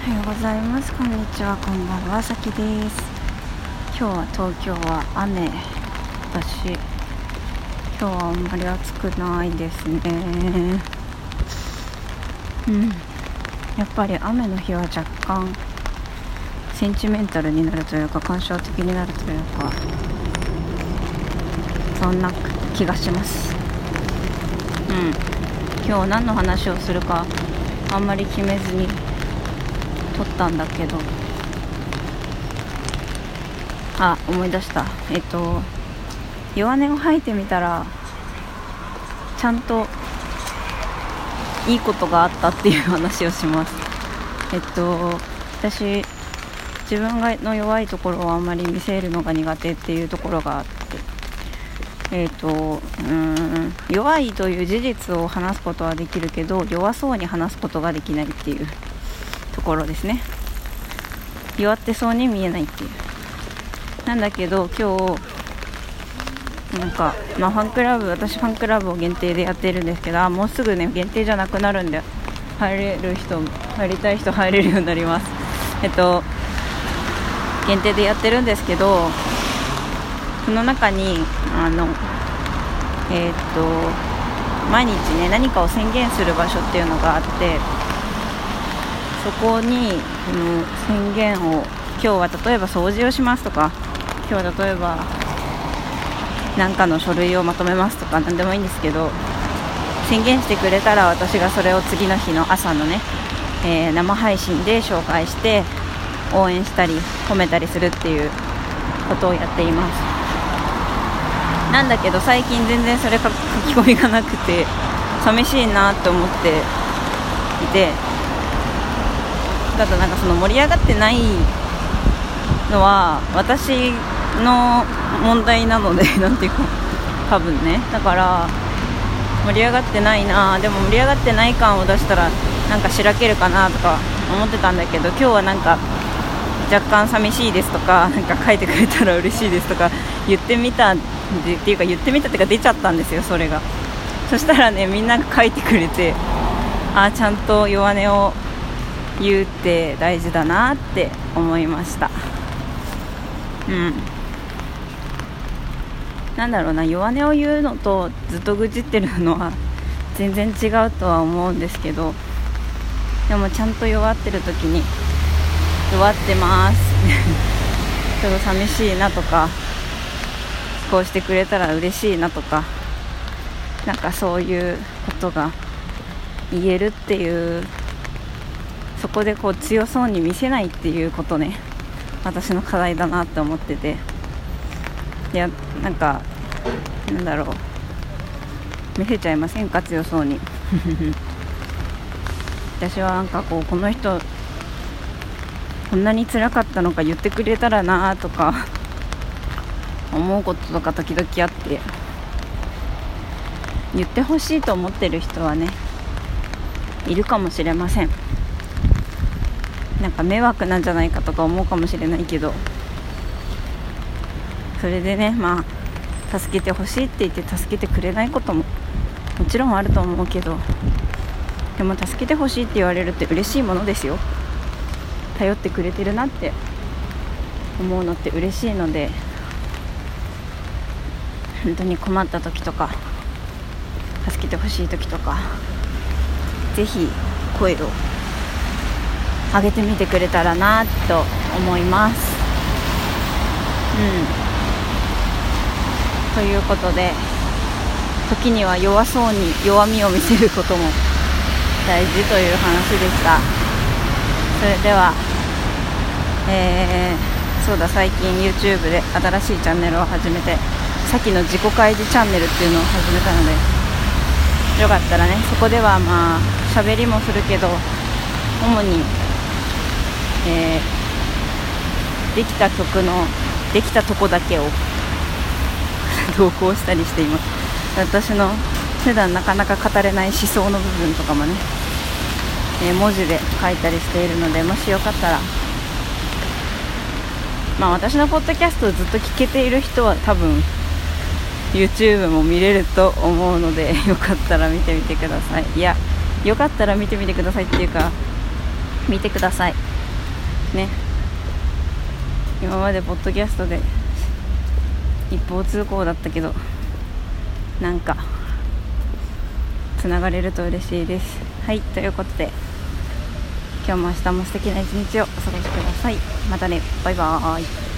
おはようございます。こんにちは。こんばんは。さきです。今日は東京は雨だし今日はあんまり暑くないですね。うん。やっぱり雨の日は若干センチメンタルになるというか感傷的になるというかそんな気がします。うん。今日何の話をするかあんまり決めずに撮ったんだけど。あ思い出した。えっと弱音を吐いてみたらちゃんといいことがあったっていう話をします。えっと私自分がの弱いところをあんまり見せるのが苦手っていうところがあって。えっ、とうん弱いという事実を話すことはできるけど弱そうに話すことができないっていう。ところですね。弱ってそうに見えないっていう。なんだけど今日なんか、まあ、ファンクラブ私ファンクラブを限定でやってるんですけどもうすぐね限定じゃなくなるんで入れる人入りたい人入れるようになります。えっと限定でやってるんですけどその中にあのえー、っと毎日ね何かを宣言する場所っていうのがあってそこにこの宣言を今日は例えば掃除をしますとか今日は例えば何かの書類をまとめますとか何でもいいんですけど宣言してくれたら私がそれを次の日の朝のね、えー、生配信で紹介して応援したり褒めたりするっていうことをやっています。なんだけど最近全然それ書き込みがなくて寂しいなって思っていてただなんかその盛り上がってないのは私の問題なので なんていうか多分ね。だから盛り上がってないなでも盛り上がってない感を出したらなんかしらけるかなとか思ってたんだけど今日はなんか若干寂しいですとかなんか書いてくれたら嬉しいですとか言ってみたっていうか言ってみたっていうか出ちゃったんですよそれが。そしたらねみんなが書いてくれてああちゃんと弱音を言うって大事だなって思いました。うん。なんだろうな弱音を言うのとずっと愚痴ってるのは全然違うとは思うんですけどでもちゃんと弱ってる時に弱ってます。ちょっと寂しいなとかこうしてくれたら嬉しいなとかなんかそういうことが言えるっていうそこでこう強そうに見せないっていうことね。私の課題だなって思ってて。いやなんかなんだろう。見せちゃいませんか？強そうに。私はなんかこうこの人こんなに辛かったのか言ってくれたらなとか思うこととか時々あって。言ってほしいと思ってる人はねいるかもしれません。なんか迷惑なんじゃないかとか思うかもしれないけど。それでねまあ助けてほしいって言って助けてくれないことももちろんあると思うけど。でも助けてほしいって言われるって嬉しいものですよ。頼ってくれてるなって思うのって嬉しいので。本当に困った時とか助けてほしい時とか是非声を上げてみてくれたらなと思います。うん、ということで時には弱そうに弱みを見せることも大事という話でしたそれでは、えー、そうだ最近 YouTube で新しいチャンネルを始めてさっきの自己開示チャンネルっていうのを始めたのでよかったらねそこではまあ喋りもするけど主にえー、できた曲のできたとこだけを 投稿したりしています。私の普段なかなか語れない思想の部分とかもね、えー、文字で書いたりしているのでもしよかったらまあ私のポッドキャストをずっと聞けている人は多分 YouTube も見れると思うので よかったら見てみてください。いやよかったら見てみてくださいっていうか見てください。ね。今までポッドキャストで一方通行だったけどなんかつながれると嬉しいです。はいということで今日も明日も素敵な一日をお過ごしください。またねバイバーイ。